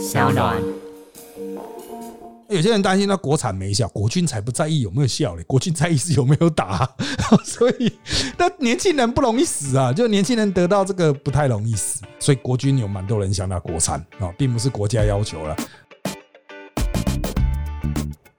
小暖。有些人担心那国产没效，国军才不在意有没有效嘞，国军在意是有没有打，所以那年轻人不容易死啊，就年轻人得到这个不太容易死，所以国军有蛮多人想拿国产啊，并不是国家要求了。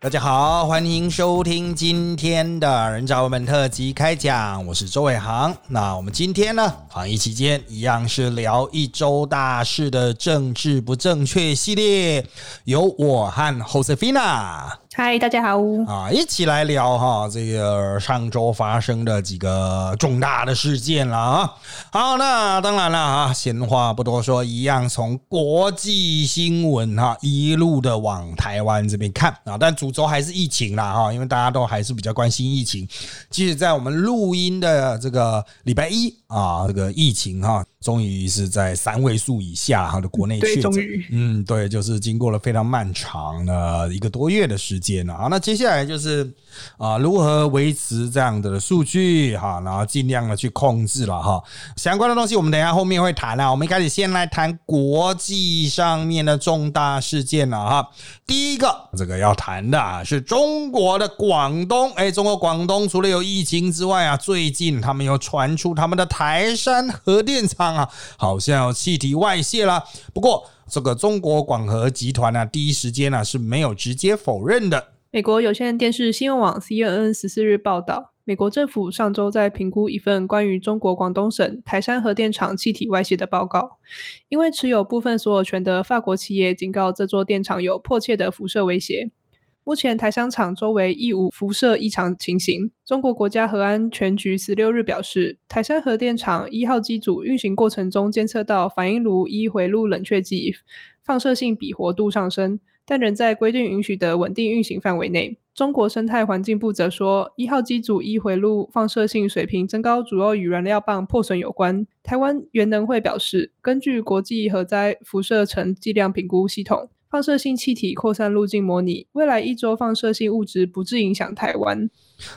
大家好，欢迎收听今天的人造文本特辑开讲，我是周伟航。那我们今天呢，防疫期间一样是聊一周大事的政治不正确系列，由我和 Josefina。嗨，大家好啊！一起来聊哈，这个上周发生的几个重大的事件了啊。好，那当然了啊，闲话不多说，一样从国际新闻哈一路的往台湾这边看啊。但主轴还是疫情啦哈，因为大家都还是比较关心疫情。即使在我们录音的这个礼拜一啊，这个疫情哈。终于是在三位数以下哈的国内确诊，嗯，对，就是经过了非常漫长的一个多月的时间了啊。那接下来就是啊，如何维持这样的数据哈，然后尽量的去控制了哈。相关的东西我们等一下后面会谈啊。我们一开始先来谈国际上面的重大事件了哈。第一个，这个要谈的啊是中国的广东，哎，中国广东除了有疫情之外啊，最近他们又传出他们的台山核电厂。啊，好像有气体外泄了。不过，这个中国广核集团呢，第一时间呢是没有直接否认的。美国有线电视新闻网 CNN 十四日报道，美国政府上周在评估一份关于中国广东省台山核电厂气体外泄的报告，因为持有部分所有权的法国企业警告这座电厂有迫切的辐射威胁。目前台商厂周围亦无辐射异常情形。中国国家核安全局十六日表示，台山核电厂一号机组运行过程中监测到反应炉一回路冷却剂放射性比活度上升，但仍在规定允许的稳定运行范围内。中国生态环境部则说，一号机组一回路放射性水平增高主要与燃料棒破损有关。台湾原能会表示，根据国际核灾辐射层剂量评估系统。放射性气体扩散路径模拟，未来一周放射性物质不致影响台湾。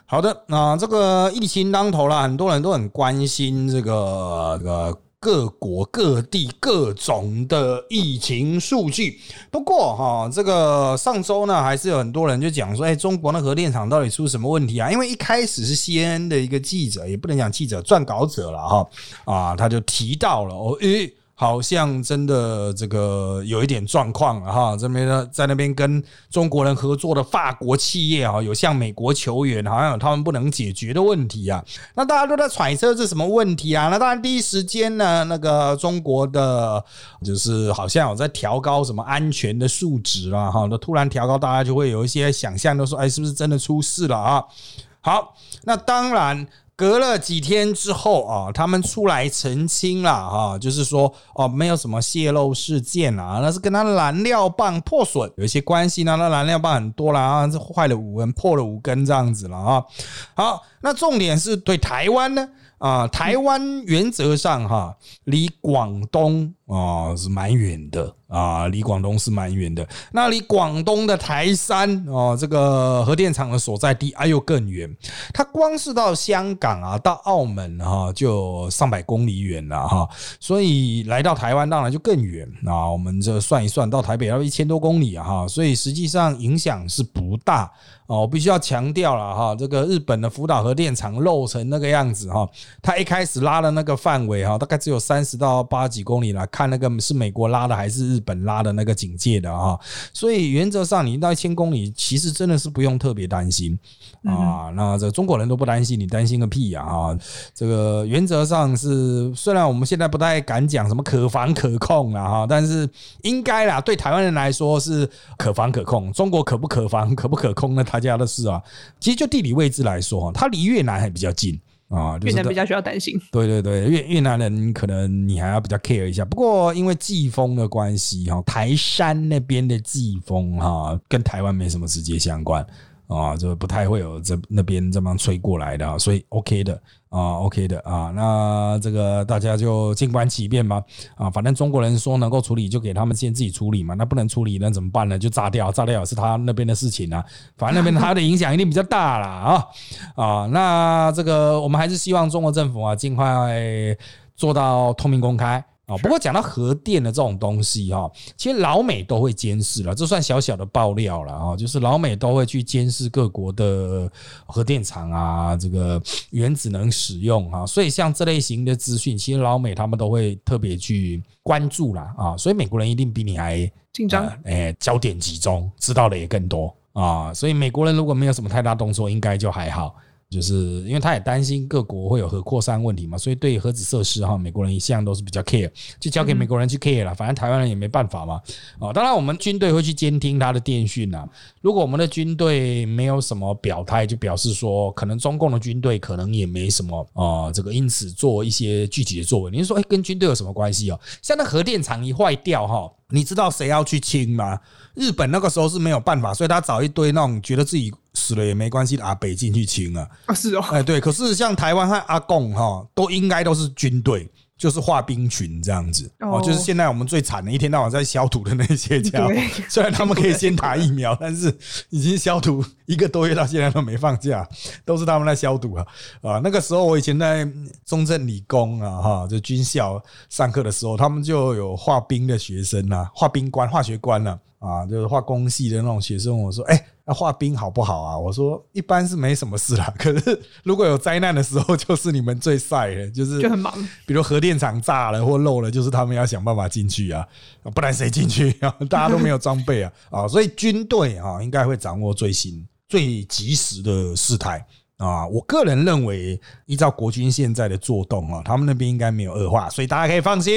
好的，那这个疫情当头了，很多人都很关心这个这个各国各地各种的疫情数据。不过哈，这个上周呢，还是有很多人就讲说，哎，中国的核电厂到底出什么问题啊？因为一开始是 CNN 的一个记者，也不能讲记者撰稿者了哈，啊，他就提到了哦，诶。好像真的这个有一点状况了哈，这边呢在那边跟中国人合作的法国企业啊，有向美国求援，好像有他们不能解决的问题啊。那大家都在揣测这什么问题啊？那当然第一时间呢，那个中国的就是好像有在调高什么安全的数值了哈，那突然调高，大家就会有一些想象，都说哎，是不是真的出事了啊？好，那当然。隔了几天之后啊，他们出来澄清了哈，就是说哦，没有什么泄漏事件啊，那是跟他燃料棒破损有一些关系呢。那燃料棒很多了啊，坏了五根，破了五根这样子了啊。好，那重点是对台湾呢。啊，台湾原则上哈，离广东啊是蛮远的啊，离广东是蛮远的。那离广东的台山哦，这个核电厂的所在地哎呦更远，它光是到香港啊，到澳门哈，就上百公里远了哈。所以来到台湾当然就更远啊。我们这算一算，到台北要一千多公里啊哈，所以实际上影响是不大。哦，我必须要强调了哈，这个日本的福岛核电厂漏成那个样子哈，它一开始拉的那个范围哈，大概只有三十到八几公里了，看那个是美国拉的还是日本拉的那个警戒的啊，所以原则上你到一千公里，其实真的是不用特别担心啊。那这中国人都不担心，你担心个屁呀哈！这个原则上是，虽然我们现在不太敢讲什么可防可控了哈，但是应该啦，对台湾人来说是可防可控。中国可不可防可不可控呢？他家的事啊，其实就地理位置来说哈，它离越南还比较近啊，越南比较需要担心。对对对，越越南人可能你还要比较 care 一下。不过因为季风的关系哈，台山那边的季风哈，跟台湾没什么直接相关。啊，就不太会有这那边这么吹过来的，所以 OK 的啊，OK 的啊，那这个大家就静观其变吧啊，反正中国人说能够处理就给他们先自己处理嘛，那不能处理那怎么办呢？就炸掉，炸掉是他那边的事情啊，反正那边他的影响一定比较大啦啊啊，那这个我们还是希望中国政府啊尽快做到透明公开。啊。不过讲到核电的这种东西哈，其实老美都会监视了，这算小小的爆料了啊。就是老美都会去监视各国的核电厂啊，这个原子能使用啊。所以像这类型的资讯，其实老美他们都会特别去关注啦啊。所以美国人一定比你还紧张，哎，焦点集中，知道的也更多啊。所以美国人如果没有什么太大动作，应该就还好。就是因为他也担心各国会有核扩散问题嘛，所以对核子设施哈，美国人一向都是比较 care，就交给美国人去 care 了。反正台湾人也没办法嘛。哦，当然我们军队会去监听他的电讯呐。如果我们的军队没有什么表态，就表示说可能中共的军队可能也没什么啊，这个因此做一些具体的作为。你说，哎，跟军队有什么关系哦？像那核电厂一坏掉哈。你知道谁要去清吗？日本那个时候是没有办法，所以他找一堆那种觉得自己死了也没关系的阿北进去清啊。啊，是哦，哎，对。可是像台湾和阿贡哈，都应该都是军队。就是化兵群这样子哦，就是现在我们最惨的一天到晚在消毒的那些家伙，虽然他们可以先打疫苗，但是已经消毒一个多月到现在都没放假，都是他们在消毒啊啊！那个时候我以前在中正理工啊哈，就军校上课的时候，他们就有化兵的学生呐，化兵官、化学官呢。啊，就是化工系的那种学生，我说，哎，那化冰好不好啊？我说，一般是没什么事啦。可是如果有灾难的时候，就是你们最晒了，就是就很忙。比如核电厂炸了或漏了，就是他们要想办法进去啊，不然谁进去啊？大家都没有装备啊，啊，所以军队啊，应该会掌握最新、最及时的事态。啊，我个人认为，依照国军现在的作动啊，他们那边应该没有恶化，所以大家可以放心。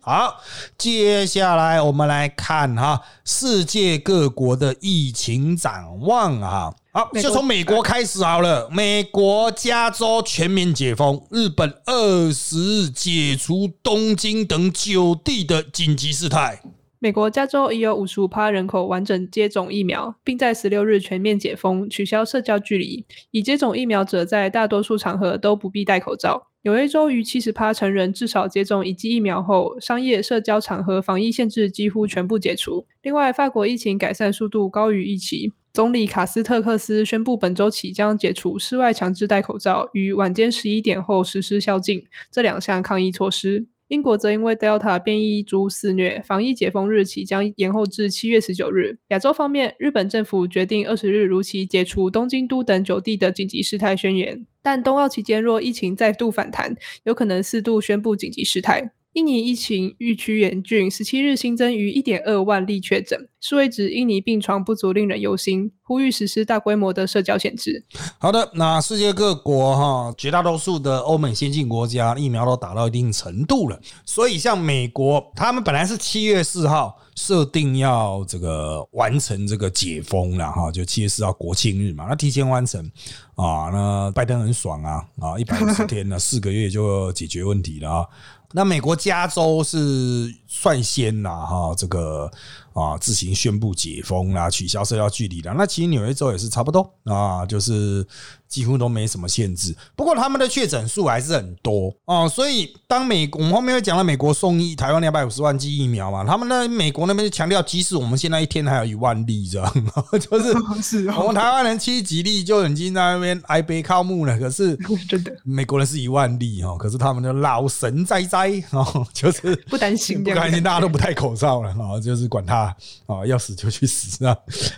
好，接下来我们来看哈，世界各国的疫情展望啊。好，就从美国开始好了。美国加州全面解封，日本二十日解除东京等九地的紧急事态。美国加州已有五十五趴人口完整接种疫苗，并在十六日全面解封，取消社交距离。已接种疫苗者在大多数场合都不必戴口罩。纽约州逾七十趴成人至少接种一剂疫苗后，商业社交场合防疫限制几乎全部解除。另外，法国疫情改善速度高于预期，总理卡斯特克斯宣布本周起将解除室外强制戴口罩与晚间十一点后实施宵禁这两项抗疫措施。英国则因为 Delta 变异株肆虐，防疫解封日期将延后至七月十九日。亚洲方面，日本政府决定二十日如期解除东京都等九地的紧急事态宣言，但冬奥期间若疫情再度反弹，有可能四度宣布紧急事态。印尼疫情愈趋严峻，十七日新增逾一点二万例确诊，数位指印尼病床不足，令人忧心，呼吁实施大规模的社交限制。好的，那世界各国哈，绝大多数的欧美先进国家疫苗都打到一定程度了，所以像美国，他们本来是七月四号设定要这个完成这个解封了哈，就七月四号国庆日嘛，那提前完成啊，那拜登很爽啊啊，一百五十天呢，四个月就解决问题了啊。那美国加州是率先呐，哈，这个啊自行宣布解封啦，取消社交距离啦。那其实纽约州也是差不多啊，就是。几乎都没什么限制，不过他们的确诊数还是很多。哦，所以当美国我们后面会讲到美国送一台湾两百五十万剂疫苗嘛，他们那美国那边就强调，即使我们现在一天还有一万例这样，就是 我们台湾人七几例就已经在那边挨背靠木了，可是 真的。美国人是一万例哦，可是他们的老神在在哦，就是不担心，不担心，大家都不戴口罩了啊，就是管他啊，要死就去死啊。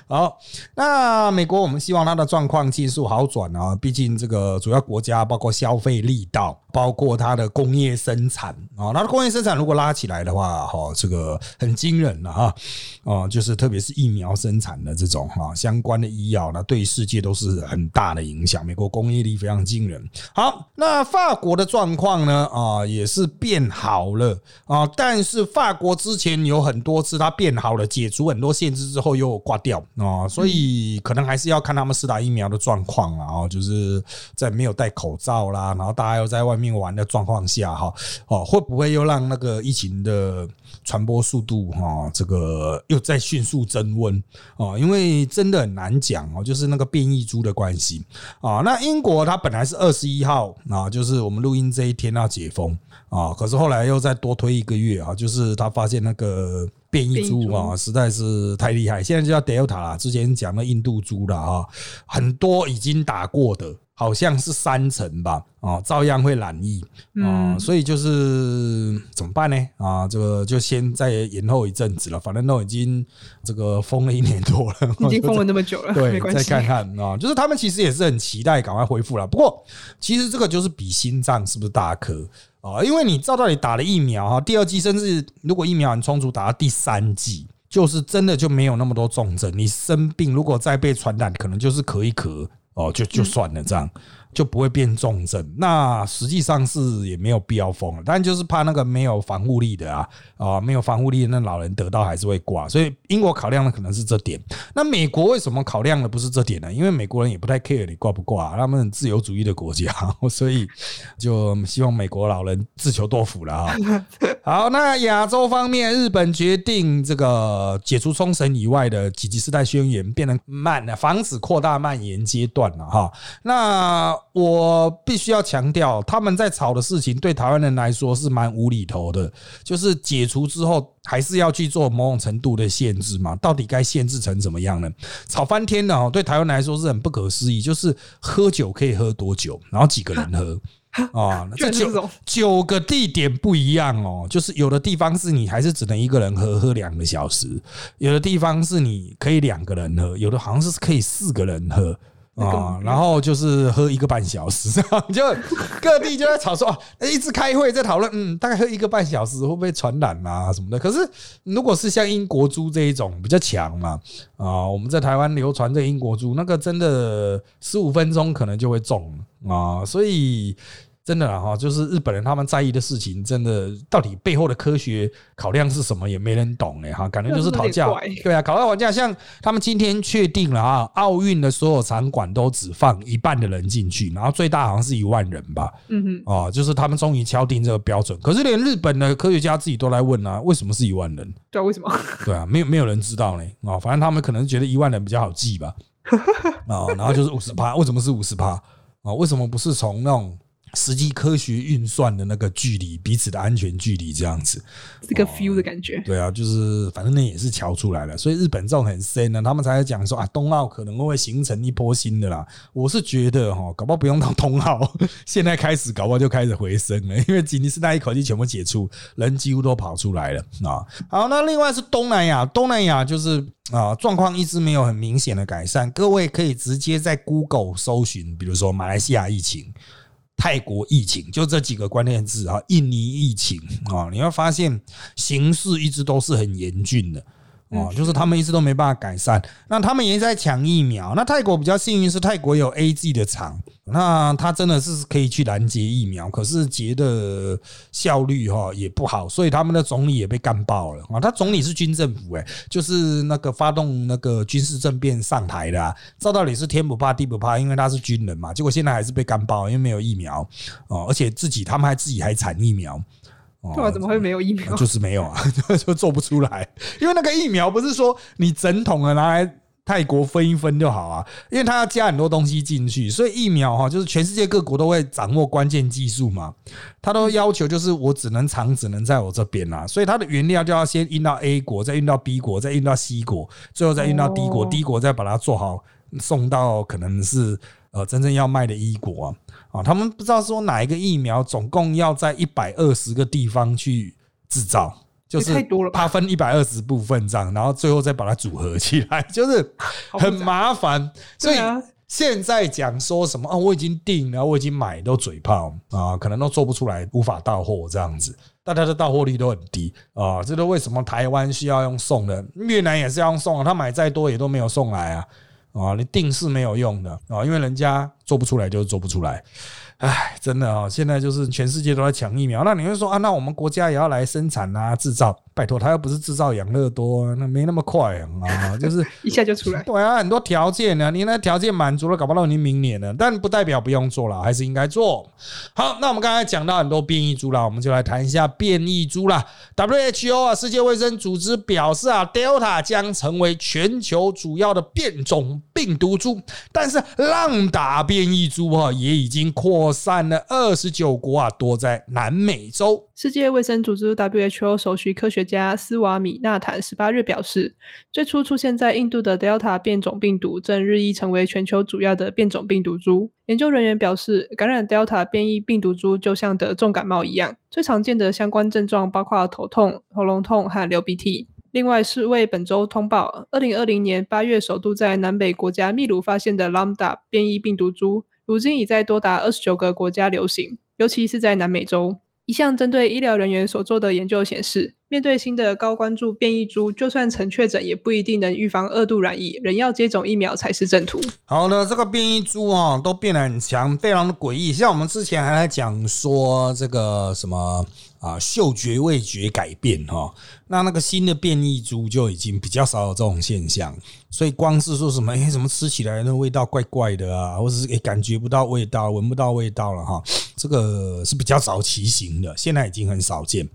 好，那美国我们希望他的状况技术好转啊，毕竟这个主要国家包括消费力道，包括它的工业生产啊，它的工业生产如果拉起来的话，哈，这个很惊人了哈，啊，就是特别是疫苗生产的这种哈相关的医药，那对世界都是很大的影响。美国工业力非常惊人。好，那法国的状况呢？啊，也是变好了啊，但是法国之前有很多次它变好了，解除很多限制之后又挂掉啊，所以可能还是要看他们施打疫苗的状况啊，就是在没有戴口罩啦，然后大家又在外面玩的状况下，哈，哦，会不会又让那个疫情的传播速度哈，这个又在迅速增温啊？因为真的很难讲哦，就是那个变异株的关系啊。那英国它本来是二十一号啊，就是我们录音这一天要解封啊，可是后来又再多推一个月啊，就是他发现那个。变异株啊，实在是太厉害！现在就叫 Delta 啦，之前讲的印度株了啊，很多已经打过的。好像是三成吧，哦，照样会染疫啊，所以就是怎么办呢？啊，这个就先再延后一阵子了，反正都已经这个封了一年多了，已经封了那么久了，对，再看看啊，就是他们其实也是很期待赶快恢复了。不过，其实这个就是比心脏是不是大颗啊？因为你照道理打了疫苗哈，第二剂甚至如果疫苗很充足，打到第三剂，就是真的就没有那么多重症。你生病如果再被传染，可能就是咳一咳。哦，就就算了，这样就不会变重症。那实际上是也没有必要封了，但就是怕那个没有防护力的啊啊，没有防护力的那老人得到还是会挂。所以英国考量的可能是这点。那美国为什么考量的不是这点呢？因为美国人也不太 care 你挂不挂，他们自由主义的国家，所以就希望美国老人自求多福了啊。好，那亚洲方面，日本决定这个解除冲绳以外的紧急事态宣言，变得慢了，防止扩大蔓延阶段了哈。那我必须要强调，他们在吵的事情对台湾人来说是蛮无厘头的，就是解除之后还是要去做某种程度的限制嘛？到底该限制成怎么样呢？吵翻天了哦，对台湾来说是很不可思议，就是喝酒可以喝多久，然后几个人喝。啊，这九九个地点不一样哦，就是有的地方是你还是只能一个人喝，喝两个小时；有的地方是你可以两个人喝，有的好像是可以四个人喝啊。然后就是喝一个半小时，就各地就在吵说，一直开会在讨论，嗯，大概喝一个半小时会不会传染啊什么的。可是如果是像英国猪这一种比较强嘛，啊，我们在台湾流传这英国猪，那个真的十五分钟可能就会中。啊，所以真的哈，就是日本人他们在意的事情，真的到底背后的科学考量是什么，也没人懂哎哈，感觉就是讨价。对啊，讨价还价。像他们今天确定了啊，奥运的所有场馆都只放一半的人进去，然后最大好像是一万人吧。嗯哼，啊，就是他们终于敲定这个标准。可是连日本的科学家自己都来问啊，为什么是一万人？对啊，为什么？对啊，没有没有人知道呢。啊，反正他们可能觉得一万人比较好记吧。啊，然后就是五十趴，为什么是五十趴？啊，为什么不是从那种实际科学运算的那个距离，彼此的安全距离这样子？这个 feel 的感觉。对啊，就是反正那也是瞧出来了，所以日本这种很深呢，他们才讲说啊，冬奥可能会形成一波新的啦。我是觉得哈，搞不好不用到冬奥，现在开始搞不好就开始回升了，因为吉尼斯那一口气全部解除，人几乎都跑出来了啊。好，那另外是东南亚，东南亚就是。啊，状况一直没有很明显的改善。各位可以直接在 Google 搜寻，比如说马来西亚疫情、泰国疫情，就这几个关键字啊，印尼疫情啊，你会发现形势一直都是很严峻的。哦，就是他们一直都没办法改善，那他们也在抢疫苗。那泰国比较幸运是泰国有 A G 的厂，那他真的是可以去拦截疫苗，可是截的效率哈也不好，所以他们的总理也被干爆了啊。他总理是军政府哎，就是那个发动那个军事政变上台的，照道理是天不怕地不怕，因为他是军人嘛。结果现在还是被干爆，因为没有疫苗哦，而且自己他们还自己还产疫苗。对怎么会没有疫苗？就是没有啊，就做不出来。因为那个疫苗不是说你整桶的拿来泰国分一分就好啊，因为它要加很多东西进去，所以疫苗哈，就是全世界各国都会掌握关键技术嘛。它都要求就是我只能藏，只能在我这边啊，所以它的原料就要先运到 A 国，再运到 B 国，再运到 C 国，最后再运到 D 国，D 国再把它做好，送到可能是呃真正要卖的 E 国啊。啊，他们不知道说哪一个疫苗总共要在一百二十个地方去制造，就是它分一百二十部分这样，然后最后再把它组合起来，就是很麻烦。所以现在讲说什么啊，我已经订了，我已经买，都嘴炮啊，可能都做不出来，无法到货这样子，大家的到货率都很低啊。这都为什么台湾需要用送的，越南也是要用送，他买再多也都没有送来啊。啊，你定是没有用的啊，因为人家做不出来就是做不出来。唉，真的啊，现在就是全世界都在抢疫苗，那你会说啊，那我们国家也要来生产啊，制造？拜托，他又不是制造养乐多，那没那么快啊，就是 一下就出来。对啊，很多条件呢，你那条件满足了，搞不到你明年呢，但不代表不用做了，还是应该做。好，那我们刚才讲到很多变异株了，我们就来谈一下变异株啦。WHO 啊，世界卫生组织表示啊，Delta 将成为全球主要的变种病毒株，但是浪打变异株啊，也已经扩。散了二十九国啊，多在南美洲。世界卫生组织 WHO 首席科学家斯瓦米纳坦十八日表示，最初出现在印度的 Delta 变种病毒正日益成为全球主要的变种病毒株。研究人员表示，感染 Delta 变异病毒株就像得重感冒一样，最常见的相关症状包括头痛、喉咙痛和流鼻涕。另外，世卫本周通报，二零二零年八月首度在南北国家秘鲁发现的 Lambda 变异病毒株，如今已在多达二十九个国家流行，尤其是在南美洲。一项针对医疗人员所做的研究显示，面对新的高关注变异株，就算曾确诊，也不一定能预防二度染疫，仍要接种疫苗才是正途。好的，这个变异株啊，都变得很强，非常的诡异。像我们之前还在讲说这个什么啊，嗅觉、味觉改变哈。那那个新的变异株就已经比较少有这种现象，所以光是说什么哎，什么吃起来那味道怪怪的啊，或者是诶感觉不到味道、闻不到味道了哈，这个是比较早期型的，现在已经很少见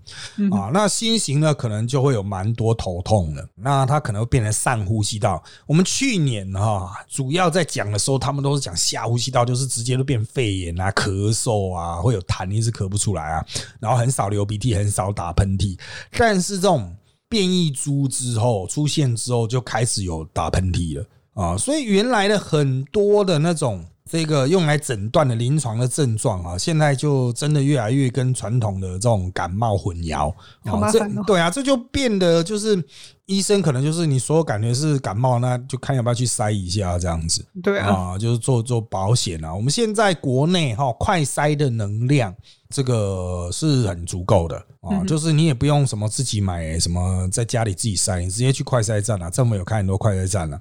啊。那新型呢，可能就会有蛮多头痛的，那它可能会变成上呼吸道。我们去年哈主要在讲的时候，他们都是讲下呼吸道，就是直接都变肺炎啊、咳嗽啊，会有痰一直咳不出来啊，然后很少流鼻涕，很少打喷嚏，但是这种。变异株之后出现之后，就开始有打喷嚏了啊！所以原来的很多的那种这个用来诊断的临床的症状啊，现在就真的越来越跟传统的这种感冒混淆啊！这对啊，这就变得就是医生可能就是你所有感觉是感冒，那就看要不要去筛一下这样子。对啊，就是做做保险啊。我们现在国内哈快筛的能量。这个是很足够的啊，就是你也不用什么自己买什么在家里自己筛，你直接去快筛站啊，政府有开很多快筛站了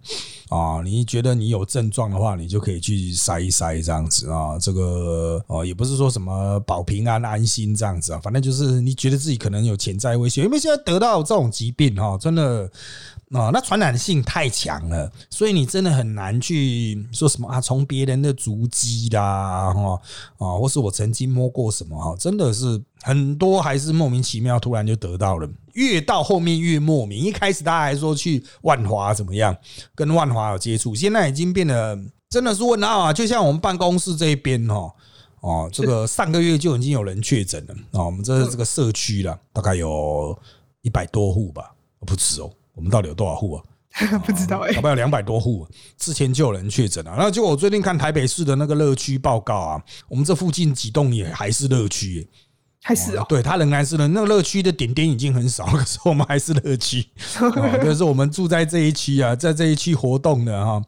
啊。你觉得你有症状的话，你就可以去筛一筛这样子啊。这个哦，也不是说什么保平安安心这样子啊，反正就是你觉得自己可能有潜在危险，因为现在得到这种疾病哈，真的。啊，那传染性太强了，所以你真的很难去说什么啊，从别人的足迹啦，哈啊，或是我曾经摸过什么哈，真的是很多还是莫名其妙突然就得到了，越到后面越莫名。一开始大家还说去万华怎么样，跟万华有接触，现在已经变得真的是问号啊！就像我们办公室这一边哈，哦，这个上个月就已经有人确诊了啊，我们这这个社区了，大概有一百多户吧，不止哦。我们到底有多少户啊？不知道哎，大概有两百多户。之前就有人确诊了，然后就我最近看台北市的那个乐区报告啊，我们这附近几栋也还是乐区，还是哦，对，它仍然是的。那个乐区的点点已经很少，可是我们还是乐区，就是我们住在这一区啊，在这一区活动的哈。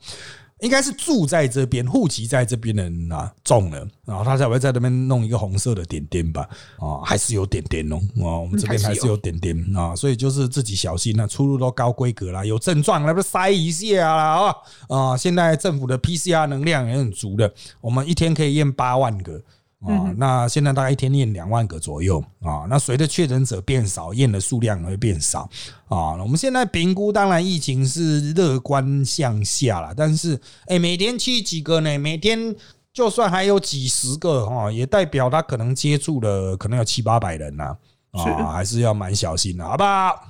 应该是住在这边、户籍在这边的人啊中了，然后他才会在那边弄一个红色的点点吧？啊，还是有点点哦，啊，我们这边还是有点点啊，所以就是自己小心啊，出入都高规格啦，有症状那不筛一下啦啊啊！现在政府的 PCR 能量也很足的，我们一天可以验八万个。啊，那现在大概一天验两万个左右啊。那随着确诊者变少，验的数量也会变少啊。我们现在评估，当然疫情是乐观向下了，但是哎，每天去几个呢？每天就算还有几十个哈，也代表他可能接触了可能有七八百人呐啊，还是要蛮小心的，好不好？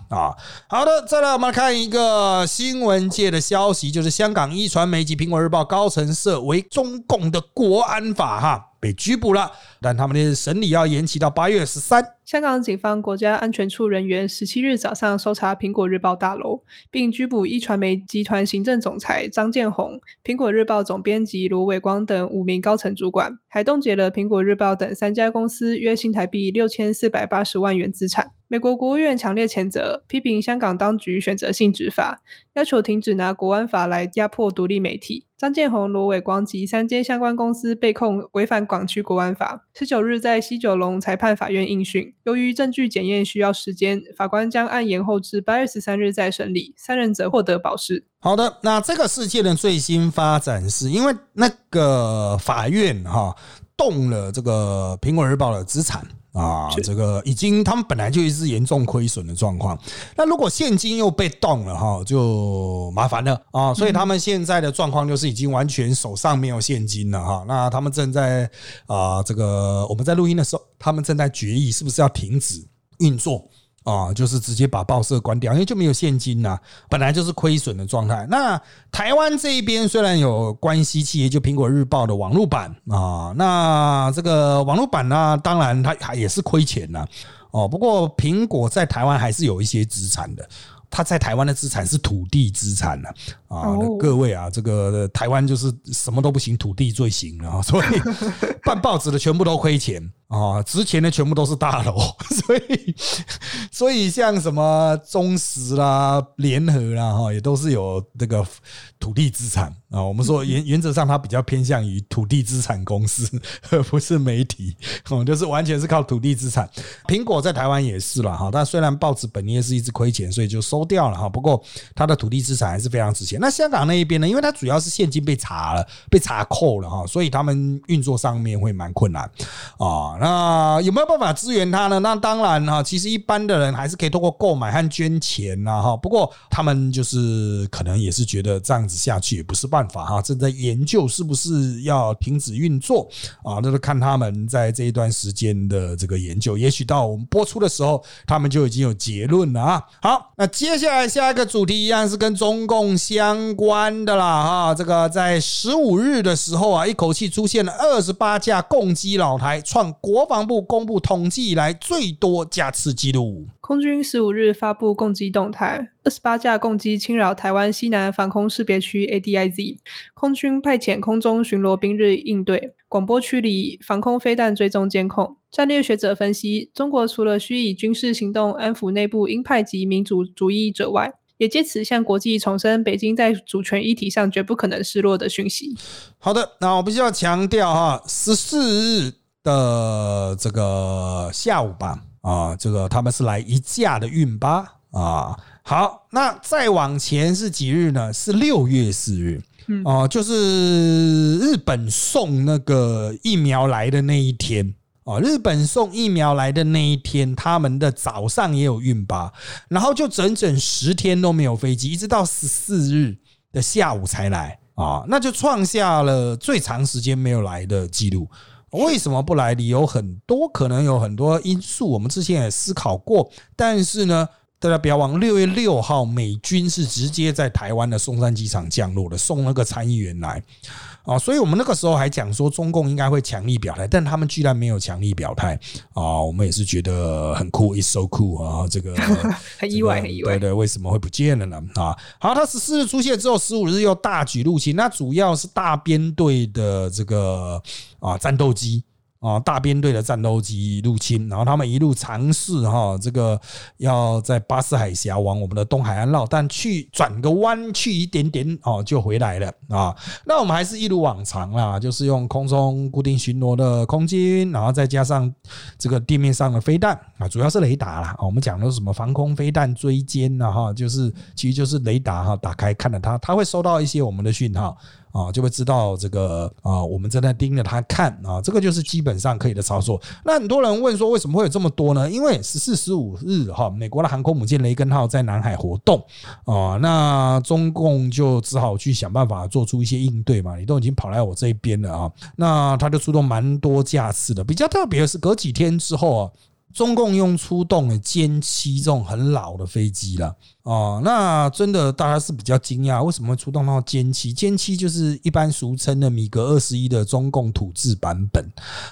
啊，好的，再来我们看一个新闻界的消息，就是香港一传媒及苹果日报高层社为中共的国安法哈。被拘捕了，但他们的审理要延期到八月十三。香港警方国家安全处人员十七日早上搜查苹果日报大楼，并拘捕一传媒集团行政总裁张建宏、苹果日报总编辑罗伟光等五名高层主管，还冻结了苹果日报等三家公司约新台币六千四百八十万元资产。美国国务院强烈谴责，批评香港当局选择性执法，要求停止拿国安法来压迫独立媒体。张建宏、罗伟光及三间相关公司被控违反港区国安法。十九日在西九龙裁判法院应讯，由于证据检验需要时间，法官将案延后至八月十三日再审理。三人则获得保释。好的，那这个事件的最新发展是因为那个法院哈动了这个苹果日报的资产。啊，这个已经他们本来就一直严重亏损的状况，那如果现金又被动了哈，就麻烦了啊。所以他们现在的状况就是已经完全手上没有现金了哈。那他们正在啊，这个我们在录音的时候，他们正在决议是不是要停止运作啊，就是直接把报社关掉，因为就没有现金呐，本来就是亏损的状态。那台湾这一边虽然有关系企业，就苹果日报的网络版啊，那这个网络版呢，当然它还也是亏钱呐。哦，不过苹果在台湾还是有一些资产的。他在台湾的资产是土地资产啊啊，各位啊，这个台湾就是什么都不行，土地最行了啊，所以办报纸的全部都亏钱啊，值钱的全部都是大楼，所以所以像什么中石啦、联合啦哈，也都是有这个土地资产啊。我们说原原则上，它比较偏向于土地资产公司，而不是媒体哦，就是完全是靠土地资产。苹果在台湾也是了哈，但虽然报纸本业是一直亏钱，所以就收。收掉了哈，不过它的土地资产还是非常值钱。那香港那一边呢？因为它主要是现金被查了、被查扣了哈，所以他们运作上面会蛮困难啊。那有没有办法支援它呢？那当然哈，其实一般的人还是可以通过购买和捐钱呐哈。不过他们就是可能也是觉得这样子下去也不是办法哈，正在研究是不是要停止运作啊。那就看他们在这一段时间的这个研究，也许到我们播出的时候，他们就已经有结论了啊。好，那接。下来下一个主题一样是跟中共相关的啦哈，这个在十五日的时候啊，一口气出现了二十八架攻击老台，创国防部公布统计以来最多架次记录。空军十五日发布攻击动态，二十八架攻击侵扰台湾西南防空识别区 （ADIZ），空军派遣空中巡逻兵日应对，广播区里防空飞弹追踪监控。战略学者分析，中国除了需以军事行动安抚内部鹰派及民主主义者外，也借此向国际重申北京在主权议题上绝不可能失落的讯息。好的，那我必须要强调哈，十四日的这个下午吧。啊，这个他们是来一架的运八啊。好，那再往前是几日呢？是六月四日，哦，就是日本送那个疫苗来的那一天啊。日本送疫苗来的那一天，他们的早上也有运八，然后就整整十天都没有飞机，一直到十四日的下午才来啊，那就创下了最长时间没有来的记录。为什么不来？理由很多，可能有很多因素。我们之前也思考过，但是呢，大家不要忘，六月六号美军是直接在台湾的松山机场降落的，送那个参议员来。啊，所以我们那个时候还讲说中共应该会强力表态，但他们居然没有强力表态啊！我们也是觉得很酷，is so cool 啊！这个 很意外，很意外，对对，为什么会不见了呢？啊，好，他十四日出现之后，十五日又大举入侵，那主要是大编队的这个啊战斗机。啊，大编队的战斗机入侵，然后他们一路尝试哈，这个要在巴士海峡往我们的东海岸绕，但去转个弯去一点点哦，就回来了啊。那我们还是一如往常啦，就是用空中固定巡逻的空军，然后再加上这个地面上的飞弹啊，主要是雷达啦。我们讲的是什么防空飞弹追歼啊，哈，就是其实就是雷达哈，打开看了它，它会收到一些我们的讯号。啊，就会知道这个啊，我们正在盯着它看啊，这个就是基本上可以的操作。那很多人问说，为什么会有这么多呢？因为十四、十五日哈，美国的航空母舰雷根号在南海活动啊，那中共就只好去想办法做出一些应对嘛。你都已经跑来我这边了啊，那他就出动蛮多架次的。比较特别的是，隔几天之后啊。中共用出动了歼七这种很老的飞机了哦，那真的大家是比较惊讶，为什么会出动到歼七？歼七就是一般俗称的米格二十一的中共土制版本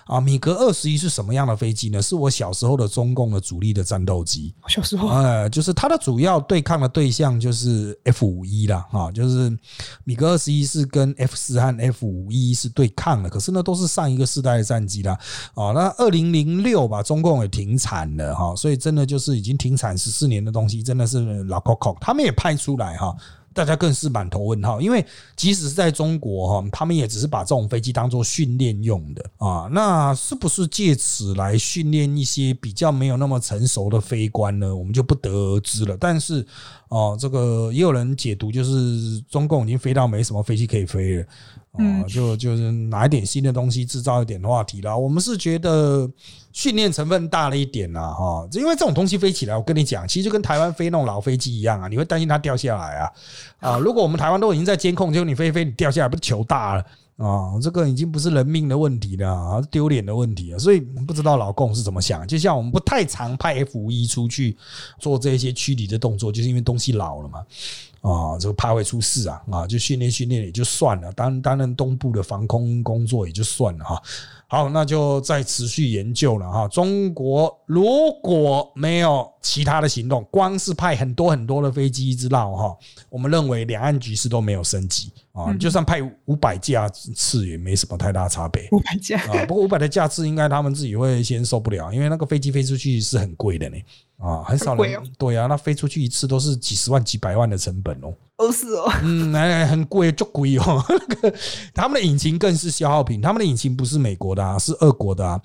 啊。米格二十一是什么样的飞机呢？是我小时候的中共的主力的战斗机。小时候，呃，就是它的主要对抗的对象就是 F 五一啦，哈，就是米格二十一是跟 F 四和 F 五一是对抗的，可是呢都是上一个世代的战机啦。哦，那二零零六吧，中共也停。停产了哈，所以真的就是已经停产十四年的东西，真的是老 Coco，他们也派出来哈，大家更是满头问号，因为即使是在中国哈，他们也只是把这种飞机当做训练用的啊，那是不是借此来训练一些比较没有那么成熟的飞官呢？我们就不得而知了。但是哦，这个也有人解读，就是中共已经飞到没什么飞机可以飞了。哦，就就是拿一点新的东西制造一点话题啦。我们是觉得训练成分大了一点啦，哈，因为这种东西飞起来，我跟你讲，其实就跟台湾飞那种老飞机一样啊，你会担心它掉下来啊啊！如果我们台湾都已经在监控，就你飞飞你掉下来，不是球大了啊，这个已经不是人命的问题了啊，丢脸的问题啊，所以不知道老共是怎么想。就像我们不太常派 F 五一出去做这些驱离的动作，就是因为东西老了嘛。啊，这个怕会出事啊！啊，就训练训练也就算了，担担任东部的防空工作也就算了哈。好，那就再持续研究了哈。中国如果没有其他的行动，光是派很多很多的飞机一直绕哈，我们认为两岸局势都没有升级啊。就算派五百架次也没什么太大差别。五百架啊，不过五百的架次应该他们自己会先受不了，因为那个飞机飞出去是很贵的呢。啊，很少人对啊，那飞出去一次都是几十万、几百万的成本哦。哦，是哦，嗯，哎，很贵，就贵哦。那个他们的引擎更是消耗品，他们的引擎不是美国的啊，是俄国的啊。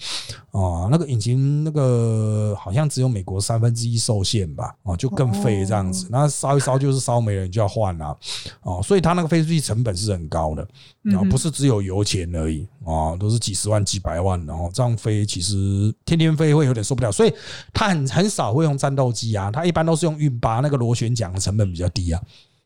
哦，那个引擎那个好像只有美国三分之一受限吧？哦，就更废这样子。那烧一烧就是烧没了，就要换了。哦，所以它那个飞出去成本是很高的，然后不是只有油钱而已啊，都是几十万、几百万。然后这样飞，其实天天飞会有点受不了，所以它很很少会用战斗机啊，它一般都是用运八，那个螺旋桨的成本比较低啊。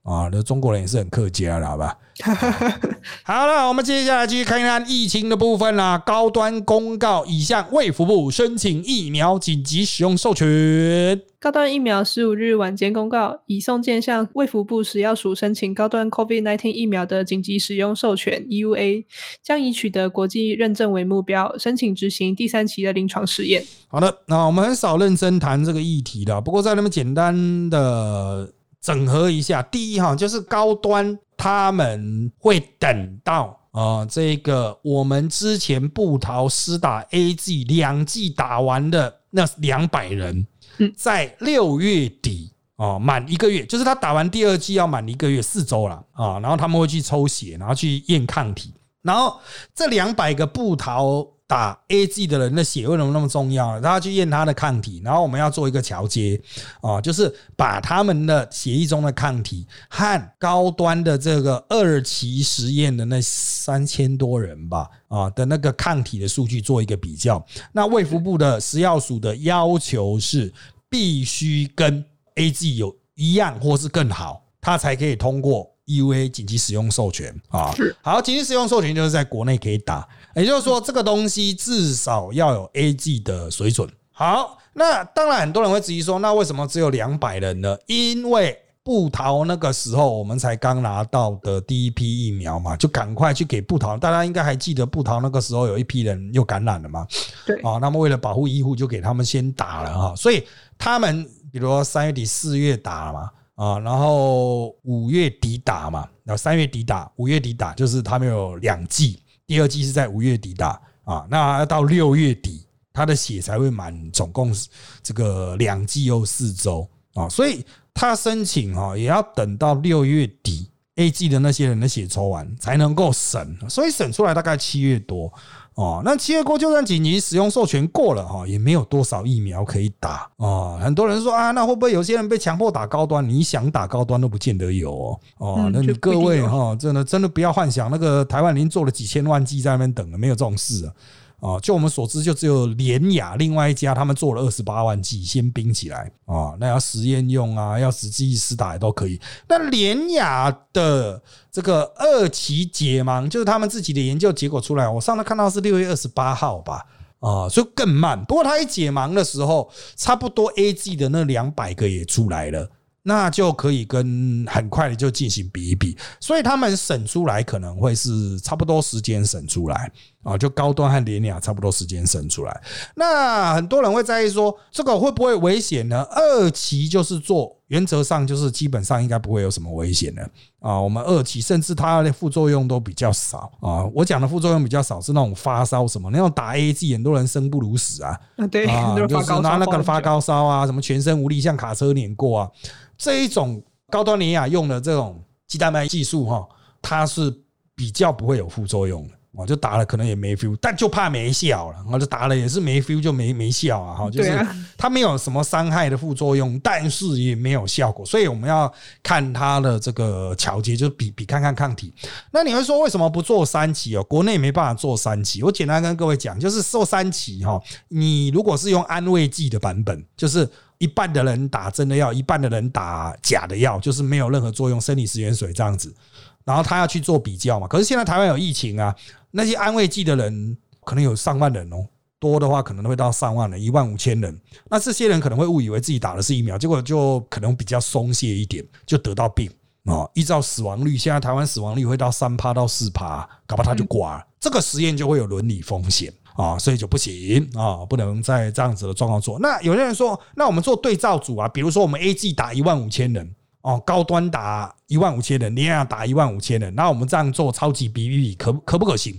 啊，那中国人也是很客家了，好吧？好了，我们接下来继续看一看疫情的部分啦。高端公告已向卫福部申请疫苗紧急使用授权。高端疫苗十五日晚间公告，已送件向卫福部食药署申请高端 COVID-19 疫苗的紧急使用授权 （EUA），将以取得国际认证为目标，申请执行第三期的临床试验。好的，那我们很少认真谈这个议题的，不过在那么简单的。整合一下，第一哈就是高端他们会等到啊这个我们之前布桃施打 A G 两剂打完的那两百人，在六月底哦满一个月，就是他打完第二剂要满一个月四周了啊，然后他们会去抽血，然后去验抗体，然后这两百个布桃。打 A G 的人的血为什么那么重要？他要去验他的抗体，然后我们要做一个桥接啊，就是把他们的血液中的抗体和高端的这个二期实验的那三千多人吧啊的那个抗体的数据做一个比较。那卫福部的食药署的要求是必须跟 A G 有一样或是更好，它才可以通过。EUA 紧急使用授权啊，好，紧急使用授权就是在国内可以打，也就是说这个东西至少要有 AG 的水准。好，那当然很多人会质疑说，那为什么只有两百人呢？因为布桃那个时候我们才刚拿到的第一批疫苗嘛，就赶快去给布桃。大家应该还记得布桃那个时候有一批人又感染了嘛？对啊，那么为了保护医护，就给他们先打了哈。所以他们比如说三月底四月打了嘛。啊，然后五月底打嘛，然后三月底打，五月底打，就是他们有两季，第二季是在五月底打啊，那要到六月底，他的血才会满，总共是这个两季又四周啊，所以他申请哈，也要等到六月底 A 季的那些人的血抽完才能够审，所以审出来大概七月多。哦，那七月过就算紧急使用授权过了哈，也没有多少疫苗可以打哦。很多人说啊，那会不会有些人被强迫打高端？你想打高端都不见得有哦。哦，那你各位哈，真的真的不要幻想那个台湾已经做了几千万剂在那边等了，没有这种事啊。啊，就我们所知，就只有联雅另外一家，他们做了二十八万剂，先冰起来啊，那要实验用啊，要实际试打也都可以。那联雅的这个二期解盲，就是他们自己的研究结果出来，我上次看到是六月二十八号吧，啊，所以更慢。不过他一解盲的时候，差不多 A G 的那两百个也出来了。那就可以跟很快的就进行比一比，所以他们审出来可能会是差不多时间审出来啊，就高端和联雅差不多时间生出来。那很多人会在意说，这个会不会危险呢？二期就是做，原则上就是基本上应该不会有什么危险的啊。我们二期甚至它的副作用都比较少啊。我讲的副作用比较少是那种发烧什么，那种打 A G 很多人生不如死啊。啊，对，就是拿那个发高烧啊，什么全身无力，像卡车碾过啊。这一种高端尼亚用的这种鸡蛋白技术哈，它是比较不会有副作用的。我就打了，可能也没 feel，但就怕没效了。我就打了，也是没 feel，就没没效啊。哈，就是 它没有什么伤害的副作用，但是也没有效果。所以我们要看它的这个桥接，就比比看看抗体。那你会说为什么不做三期哦？国内没办法做三期。我简单跟各位讲，就是做三期哈，你如果是用安慰剂的版本，就是。一半的人打真的药，一半的人打假的药，就是没有任何作用，生理食盐水这样子。然后他要去做比较嘛。可是现在台湾有疫情啊，那些安慰剂的人可能有上万人哦，多的话可能会到上万人，一万五千人。那这些人可能会误以为自己打的是疫苗，结果就可能比较松懈一点，就得到病哦。依照死亡率，现在台湾死亡率会到三趴到四趴，搞不好他就挂。这个实验就会有伦理风险。啊，所以就不行啊，不能在这样子的状况做。那有些人说，那我们做对照组啊，比如说我们 A G 打一万五千人哦，高端打一万五千人，你也要打一万五千人，那我们这样做超级比比比可可不可行？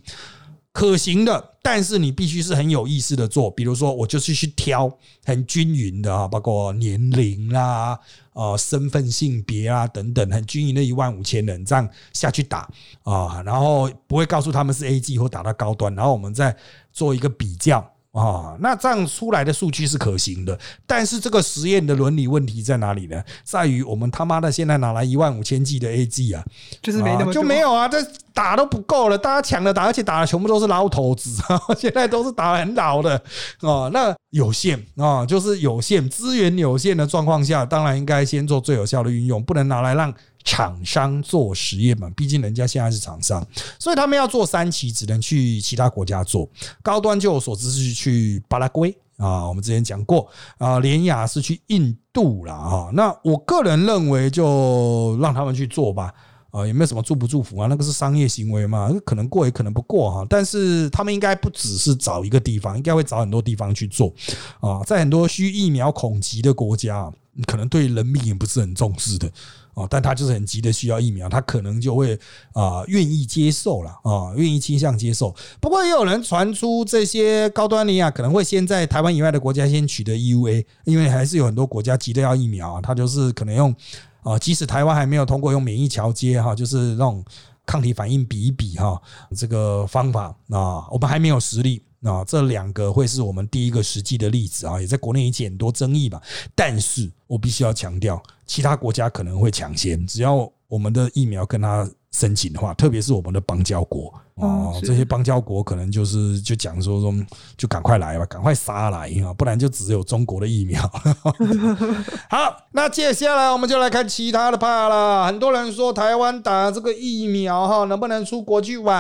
可行的，但是你必须是很有意思的做。比如说，我就是去挑很均匀的啊，包括年龄啦、呃身份、性别啊等等，很均匀的一万五千人这样下去打啊，然后不会告诉他们是 A G 或打到高端，然后我们再。做一个比较啊，那这样出来的数据是可行的，但是这个实验的伦理问题在哪里呢？在于我们他妈的现在拿来一万五千 G 的 A G 啊，就是没那么就没有啊，这打都不够了，大家抢着打，而且打的全部都是老头子啊，现在都是打很老的哦，那有限啊，就是有限资源有限的状况下，当然应该先做最有效的运用，不能拿来让。厂商做实验嘛，毕竟人家现在是厂商，所以他们要做三期，只能去其他国家做。高端就我所知是去巴拉圭啊，我们之前讲过啊，联雅是去印度了啊。那我个人认为就让他们去做吧啊，有没有什么祝不祝福啊？那个是商业行为嘛，可能过也可能不过哈。但是他们应该不只是找一个地方，应该会找很多地方去做啊。在很多需疫苗恐急的国家，可能对人命也不是很重视的。哦，但他就是很急的需要疫苗，他可能就会啊愿意接受了啊，愿意倾向接受。不过也有人传出这些高端尼亚可能会先在台湾以外的国家先取得 EUA，因为还是有很多国家急着要疫苗啊，他就是可能用啊，即使台湾还没有通过用免疫桥接哈，就是那种抗体反应比一比哈，这个方法啊，我们还没有实力。啊，这两个会是我们第一个实际的例子啊，也在国内引起很多争议吧。但是我必须要强调，其他国家可能会抢先，只要我们的疫苗跟它。申请的话，特别是我们的邦交国哦，这些邦交国可能就是就讲说说，就赶快来吧，赶快杀来啊，不然就只有中国的疫苗。好，那接下来我们就来看其他的怕了。很多人说台湾打这个疫苗哈，能不能出国去玩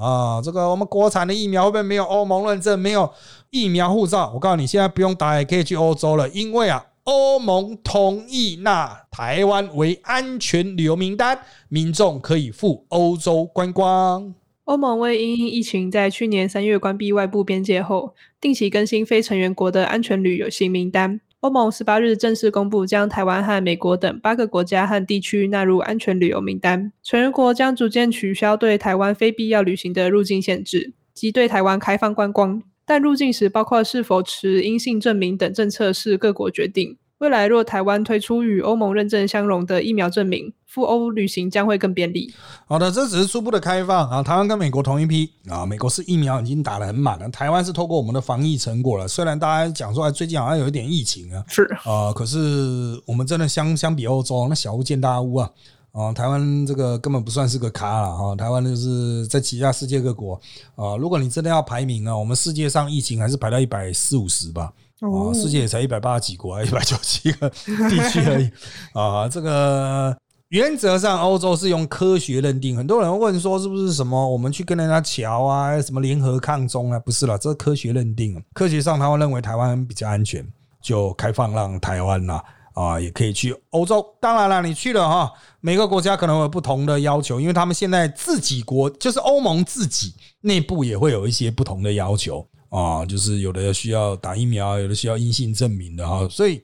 啊？这个我们国产的疫苗会不会没有欧盟认证，没有疫苗护照？我告诉你，现在不用打也可以去欧洲了，因为啊。欧盟同意纳台湾为安全旅游名单，民众可以赴欧洲观光。欧盟为因疫情，在去年三月关闭外部边界后，定期更新非成员国的安全旅游新名单。欧盟十八日正式公布，将台湾和美国等八个国家和地区纳入安全旅游名单。成员国将逐渐取消对台湾非必要旅行的入境限制，及对台湾开放观光。但入境时，包括是否持阴性证明等政策是各国决定。未来若台湾推出与欧盟认证相容的疫苗证明，赴欧旅行将会更便利。好的，这只是初步的开放啊。台湾跟美国同一批啊，美国是疫苗已经打得很满了，台湾是透过我们的防疫成果了。虽然大家讲说最近好像有一点疫情啊，是啊，可是我们真的相相比欧洲，那小巫见大巫啊。啊，台湾这个根本不算是个咖了哈。台湾就是在其他世界各国啊，如果你真的要排名啊，我们世界上疫情还是排到一百四五十吧。哦，世界也才一百八十几国，一百九十七个地区而已啊。这个原则上，欧洲是用科学认定。很多人问说，是不是什么我们去跟人家瞧啊，什么联合抗中啊？不是了，这是科学认定。科学上，他会认为台湾比较安全，就开放让台湾啦。啊，也可以去欧洲。当然了，你去了哈，每个国家可能有不同的要求，因为他们现在自己国就是欧盟自己内部也会有一些不同的要求啊，就是有的需要打疫苗，有的需要阴性证明的哈。所以，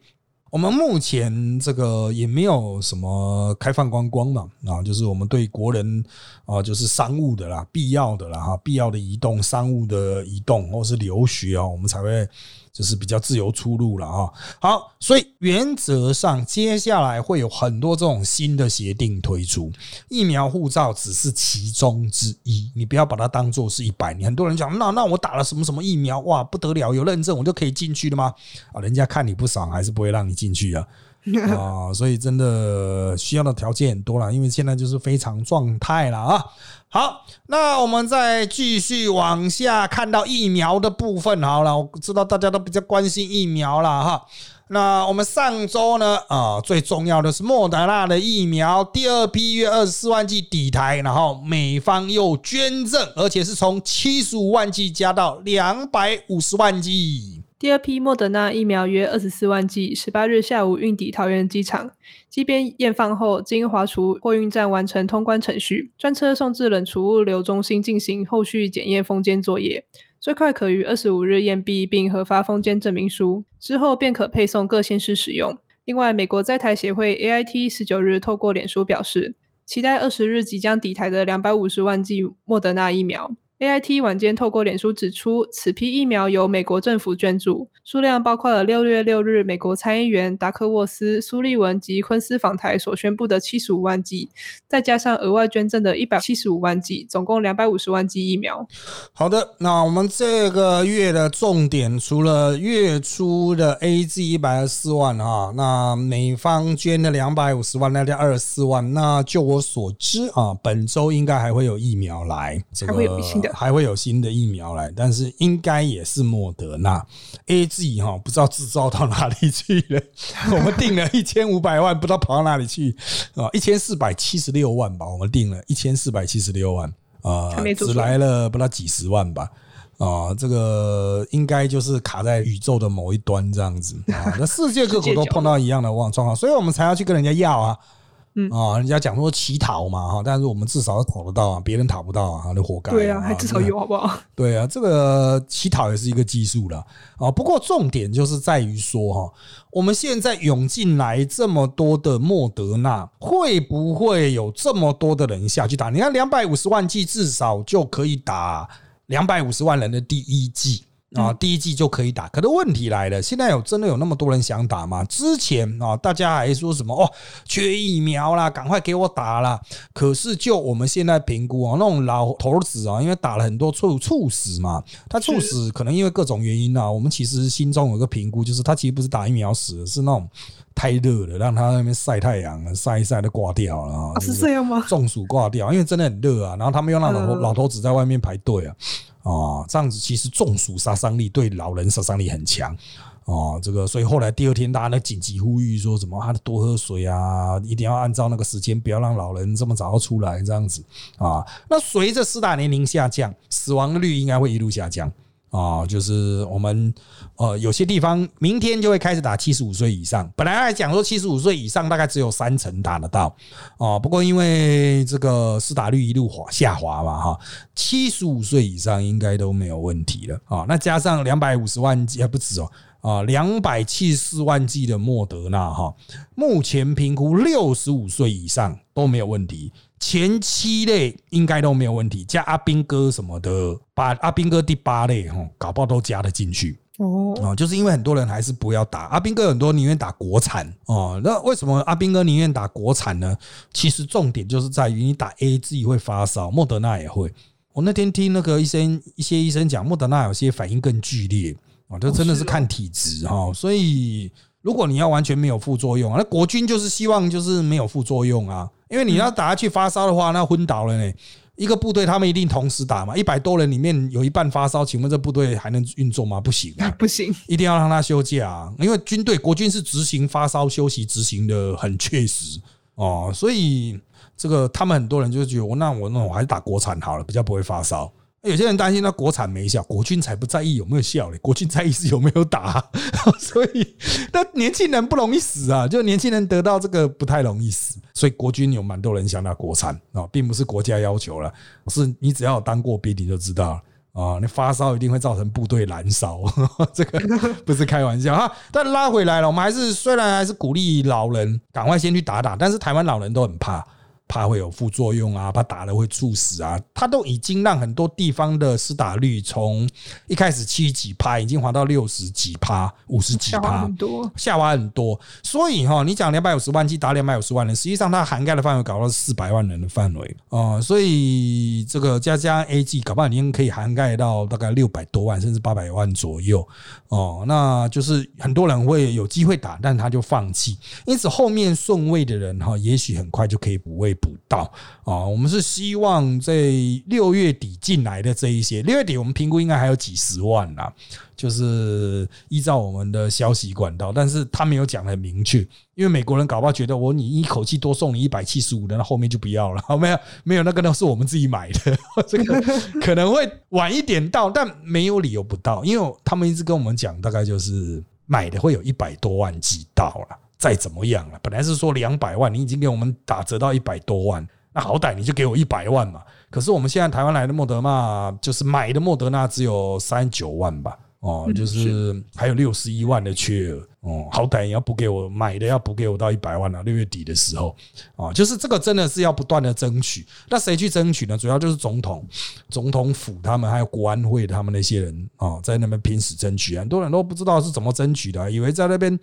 我们目前这个也没有什么开放观光嘛啊，就是我们对国人啊，就是商务的啦，必要的啦哈，必要的移动、商务的移动或是留学啊，我们才会。就是比较自由出入了啊。好，所以原则上接下来会有很多这种新的协定推出，疫苗护照只是其中之一，你不要把它当做是一百年。很多人讲，那那我打了什么什么疫苗，哇，不得了，有认证我就可以进去了吗？啊，人家看你不爽，还是不会让你进去啊。啊，所以真的需要的条件很多了，因为现在就是非常状态了啊。好，那我们再继续往下看到疫苗的部分。好了，我知道大家都比较关心疫苗了哈。那我们上周呢，啊，最重要的是莫德纳的疫苗第二批约二十四万剂抵台，然后美方又捐赠，而且是从七十五万剂加到两百五十万剂。第二批莫德纳疫苗约二十四万剂，十八日下午运抵桃园机场，机边验放后，经华储货运站完成通关程序，专车送至冷储物流中心进行后续检验封监作业，最快可于二十五日验毕并核发封监证明书，之后便可配送各县市使用。另外，美国在台协会 AIT 十九日透过脸书表示，期待二十日即将抵台的两百五十万剂莫德纳疫苗。A I T 晚间透过脸书指出，此批疫苗由美国政府捐助，数量包括了六月六日美国参议员达克沃斯、苏利文及昆斯访台所宣布的七十五万剂，再加上额外捐赠的一百七十五万剂，总共两百五十万剂疫苗。好的，那我们这个月的重点，除了月初的 A G 一百二十四万啊，那美方捐的两百五十万，那叫二十四万。那就我所知啊，本周应该还会有疫苗来，还会还会有新的疫苗来，但是应该也是莫德纳 A G 哈，不知道制造到哪里去了。我们定了一千五百万，不知道跑到哪里去啊？一千四百七十六万吧，我们定了一千四百七十六万啊，只来了不到几十万吧啊，这个应该就是卡在宇宙的某一端这样子啊。那世界各国都碰到一样的状况，所以我们才要去跟人家要啊。嗯啊，人家讲说乞讨嘛哈，但是我们至少讨得到啊，别人讨不到啊，那活该。对啊，还至少有好不好？对啊，这个乞讨也是一个技术了啊。不过重点就是在于说哈，我们现在涌进来这么多的莫德纳，会不会有这么多的人下去打？你看两百五十万剂，至少就可以打两百五十万人的第一剂。啊，第一季就可以打，可是问题来了，现在有真的有那么多人想打吗？之前啊，大家还说什么哦，缺疫苗啦，赶快给我打啦。可是就我们现在评估啊，那种老头子啊，因为打了很多猝猝死嘛，他猝死可能因为各种原因啊，我们其实心中有个评估，就是他其实不是打疫苗死，是那种太热了，让他那边晒太阳，晒一晒就挂掉了啊。是这样吗？中暑挂掉，因为真的很热啊，然后他们又让老头老头子在外面排队啊。啊，这样子其实中暑杀伤力对老人杀伤力很强哦。这个，所以后来第二天大家呢紧急呼吁说什么啊，多喝水啊，一定要按照那个时间，不要让老人这么早出来这样子啊。那随着四大年龄下降，死亡率应该会一路下降。啊，就是我们呃，有些地方明天就会开始打七十五岁以上。本来来讲说七十五岁以上大概只有三成打得到哦，不过因为这个施打率一路滑下滑嘛，哈，七十五岁以上应该都没有问题了啊。那加上两百五十万剂还不止哦。啊，两百七十四万剂的莫德纳哈，目前评估六十五岁以上都没有问题，前七类应该都没有问题，加阿兵哥什么的，把阿兵哥第八类哈，搞不好都加得进去哦。啊，就是因为很多人还是不要打阿兵哥，很多宁愿打国产哦。那为什么阿兵哥宁愿打国产呢？其实重点就是在于你打 A G 会发烧，莫德纳也会。我那天听那个医生一些医生讲，莫德纳有些反应更剧烈。啊，这真的是看体质哈，所以如果你要完全没有副作用，那国军就是希望就是没有副作用啊，因为你要打下去发烧的话，那昏倒了呢。一个部队他们一定同时打嘛，一百多人里面有一半发烧，请问这部队还能运作吗？不行啊，不行，一定要让他休假，因为军队国军是执行发烧休息执行的很确实哦，所以这个他们很多人就觉得，我那我那我还是打国产好了，比较不会发烧。有些人担心那国产没效，国军才不在意有没有效嘞，国军在意是有没有打，所以那年轻人不容易死啊，就年轻人得到这个不太容易死，所以国军有蛮多人想打国产啊，并不是国家要求了，是你只要当过兵你就知道了啊，你发烧一定会造成部队燃烧，这个不是开玩笑哈。但拉回来了，我们还是虽然还是鼓励老人赶快先去打打，但是台湾老人都很怕。怕会有副作用啊，怕打了会猝死啊，他都已经让很多地方的施打率从一开始七几趴，已经滑到六十几趴、五十几趴，下滑很多，下滑很多。所以哈，你讲两百五十万剂打两百五十万人，实际上它涵盖的范围搞到四百万人的范围啊，所以这个加加 A G 搞不好已经可以涵盖到大概六百多万甚至八百万左右哦，那就是很多人会有机会打，但他就放弃，因此后面顺位的人哈，也许很快就可以补位。补到啊。我们是希望在六月底进来的这一些，六月底我们评估应该还有几十万啦，就是依照我们的消息管道，但是他没有讲很明确，因为美国人搞不好觉得我你一口气多送你一百七十五的，那后面就不要了，没有没有那个都是我们自己买的，这个可能会晚一点到，但没有理由不到，因为他们一直跟我们讲，大概就是买的会有一百多万寄到了。再怎么样了，本来是说两百万，你已经给我们打折到一百多万，那好歹你就给我一百万嘛。可是我们现在台湾来的莫德纳，就是买的莫德纳只有三九万吧，哦，就是还有六十一万的缺额，哦，好歹也要补给我买的要补给我到一百万啊，六月底的时候，啊，就是这个真的是要不断的争取。那谁去争取呢？主要就是总统、总统府他们还有国安会他们那些人啊，在那边拼死争取，很多人都不知道是怎么争取的，以为在那边。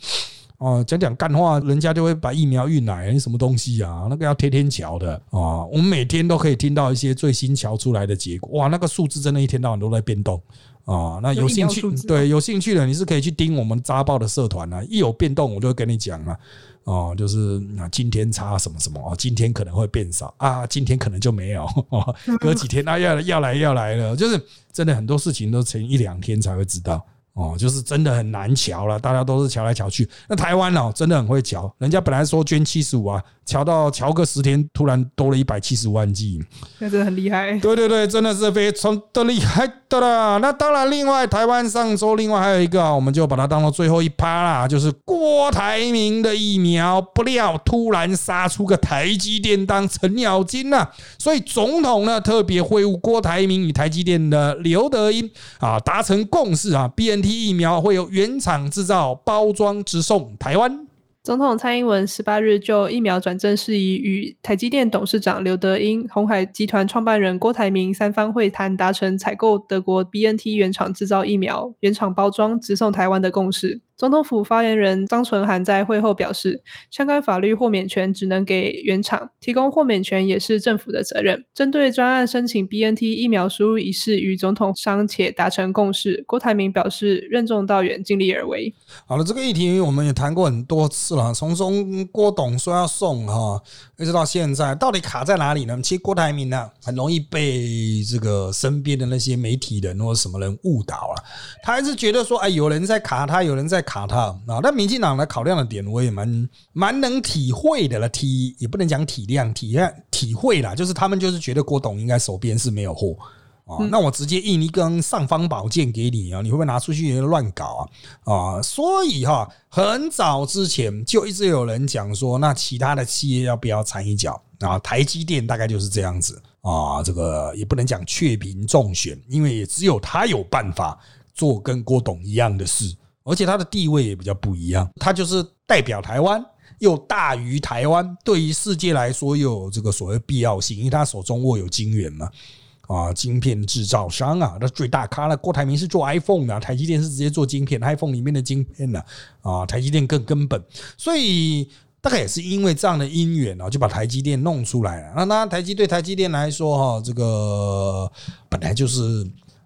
哦，讲讲干话，人家就会把疫苗运来，什么东西啊？那个要天天瞧的啊！我们每天都可以听到一些最新瞧出来的结果，哇，那个数字真的一天到晚都在变动啊！那有兴趣，对，有兴趣的你是可以去盯我们扎报的社团啊，一有变动我就会跟你讲啊，哦，就是啊，今天差什么什么啊，今天可能会变少啊，今天可能就没有，隔几天啊要要来要来了，就是真的很多事情都前一两天才会知道。哦，就是真的很难瞧了，大家都是瞧来瞧去。那台湾哦，真的很会瞧，人家本来说捐七十五啊。瞧到瞧个十天，突然多了一百七十万剂那真的很厉害。对对对，真的是非常的厉害的啦。那当然，另外台湾上周另外还有一个啊，我们就把它当做最后一趴啦，就是郭台铭的疫苗，不料突然杀出个台积电当程咬金呐。所以总统呢特别会晤郭台铭与台积电的刘德英啊，达成共识啊 T 疫苗会由原厂制造包装直送台湾。总统蔡英文十八日就疫苗转正事宜与台积电董事长刘德英、红海集团创办人郭台铭三方会谈，达成采购德国 BNT 原厂制造疫苗、原厂包装直送台湾的共识。总统府发言人张纯涵在会后表示，相关法律豁免权只能给原厂，提供豁免权也是政府的责任。针对专案申请 BNT 疫苗输入一事，与总统商且达成共识。郭台铭表示，任重道远，尽力而为。好了，这个议题我们也谈过很多次了，从中郭董说要送哈，一直到现在，到底卡在哪里呢？其实郭台铭呢，很容易被这个身边的那些媒体人或什么人误导了，他还是觉得说，哎，有人在卡他，有人在。卡他啊！但民进党的考量的点，我也蛮蛮能体会的了。体也不能讲体谅，体谅体会啦，就是他们就是觉得郭董应该手边是没有货啊。那我直接印一根尚方宝剑给你啊，你会不会拿出去乱搞啊？啊，所以哈，很早之前就一直有人讲说，那其他的企业要不要掺一脚啊？台积电大概就是这样子啊。这个也不能讲雀屏中选，因为也只有他有办法做跟郭董一样的事。而且他的地位也比较不一样，他就是代表台湾，又大于台湾，对于世界来说又有这个所谓必要性，因为他手中握有晶圆嘛，啊，晶片制造商啊，那最大咖了。郭台铭是做 iPhone 的，台积电是直接做晶片，iPhone 里面的晶片的啊，台积电更根本，所以大概也是因为这样的因缘啊，就把台积电弄出来了。那那台积对台积电来说哈，这个本来就是。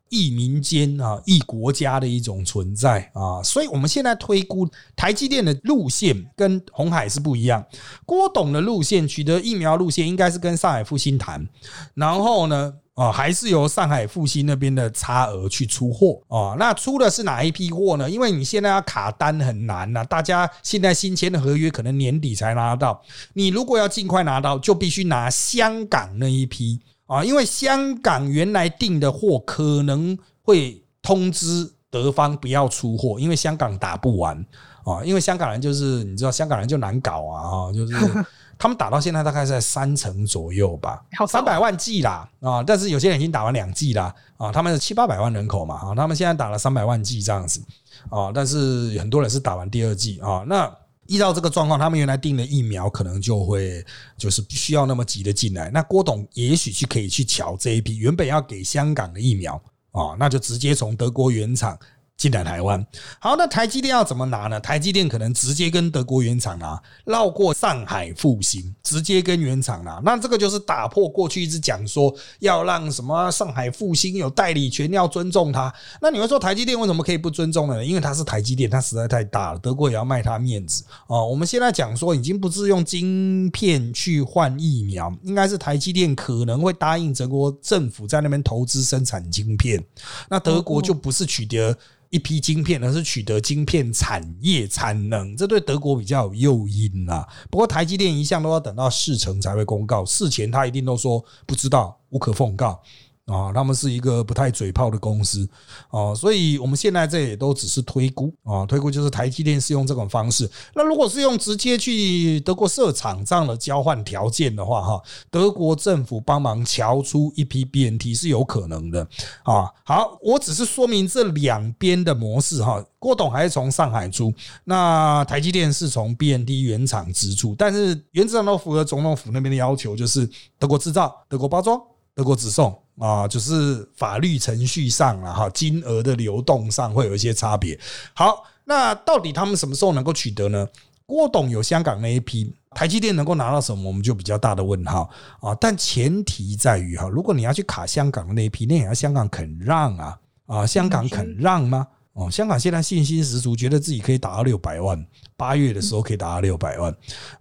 异民间啊，异国家的一种存在啊，所以我们现在推估台积电的路线跟红海是不一样。郭董的路线取得疫苗路线应该是跟上海复兴谈，然后呢，啊，还是由上海复兴那边的差额去出货啊。那出的是哪一批货呢？因为你现在要卡单很难呐，大家现在新签的合约可能年底才拿到，你如果要尽快拿到，就必须拿香港那一批。啊，因为香港原来订的货可能会通知德方不要出货，因为香港打不完啊。因为香港人就是你知道，香港人就难搞啊，就是 他们打到现在大概在三成左右吧，三百万剂啦啊。但是有些人已经打完两剂啦啊，他们是七八百万人口嘛啊，他们现在打了三百万剂这样子啊，但是很多人是打完第二剂啊，那。依照这个状况，他们原来订的疫苗可能就会就是不需要那么急的进来。那郭董也许去可以去瞧这一批原本要给香港的疫苗啊，那就直接从德国原厂进来台湾。好，那台积电要怎么拿呢？台积电可能直接跟德国原厂拿，绕过上海复兴，直接跟原厂拿。那这个就是打破过去一直讲说要让什么上海复兴有代理权，要尊重它。那你会说台积电为什么可以不尊重呢？因为它是台积电，它实在太大了，德国也要卖它面子哦。我们现在讲说已经不是用晶片去换疫苗，应该是台积电可能会答应德国政府在那边投资生产晶片，那德国就不是取得。一批晶片，而是取得晶片产业产能，这对德国比较有诱因啊。不过台积电一向都要等到事成才会公告，事前他一定都说不知道，无可奉告。啊，他们是一个不太嘴炮的公司啊，所以我们现在这也都只是推估啊，推估就是台积电是用这种方式。那如果是用直接去德国设厂这样的交换条件的话，哈，德国政府帮忙瞧出一批 BNT 是有可能的啊。好，我只是说明这两边的模式哈。郭董还是从上海出，那台积电是从 BNT 原厂直出，但是原则上都符合总统府那边的要求，就是德国制造、德国包装、德国直送。啊，就是法律程序上了，哈，金额的流动上会有一些差别。好，那到底他们什么时候能够取得呢？郭董有香港那一批，台积电能够拿到什么，我们就比较大的问号啊。但前提在于哈，如果你要去卡香港的那一批，那也要香港肯让啊啊，香港肯让吗？哦，香港现在信心十足，觉得自己可以达到六百万，八月的时候可以达到六百万，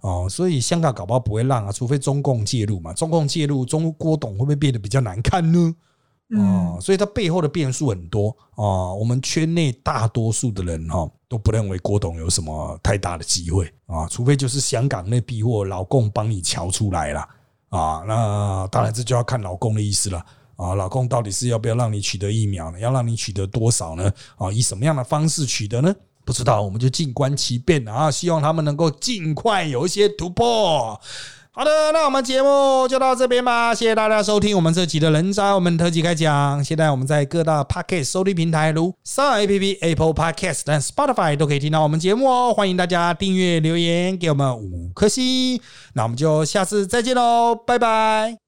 哦，所以香港搞不好不会让啊，除非中共介入嘛，中共介入，中郭董会不会变得比较难看呢？哦，所以它背后的变数很多啊，我们圈内大多数的人哈都不认为郭董有什么太大的机会啊，除非就是香港那批货老公帮你瞧出来了啊，那当然这就要看老公的意思了。啊，老公到底是要不要让你取得疫苗呢？要让你取得多少呢？啊，以什么样的方式取得呢？不知道，我们就静观其变啊！希望他们能够尽快有一些突破。好的，那我们节目就到这边吧。谢谢大家收听我们这集的人渣我们特辑开讲。现在我们在各大 Podcast 收听平台，如 s o A P P、Apple Podcast 和 Spotify 都可以听到我们节目哦。欢迎大家订阅、留言给我们五颗星。那我们就下次再见喽，拜拜。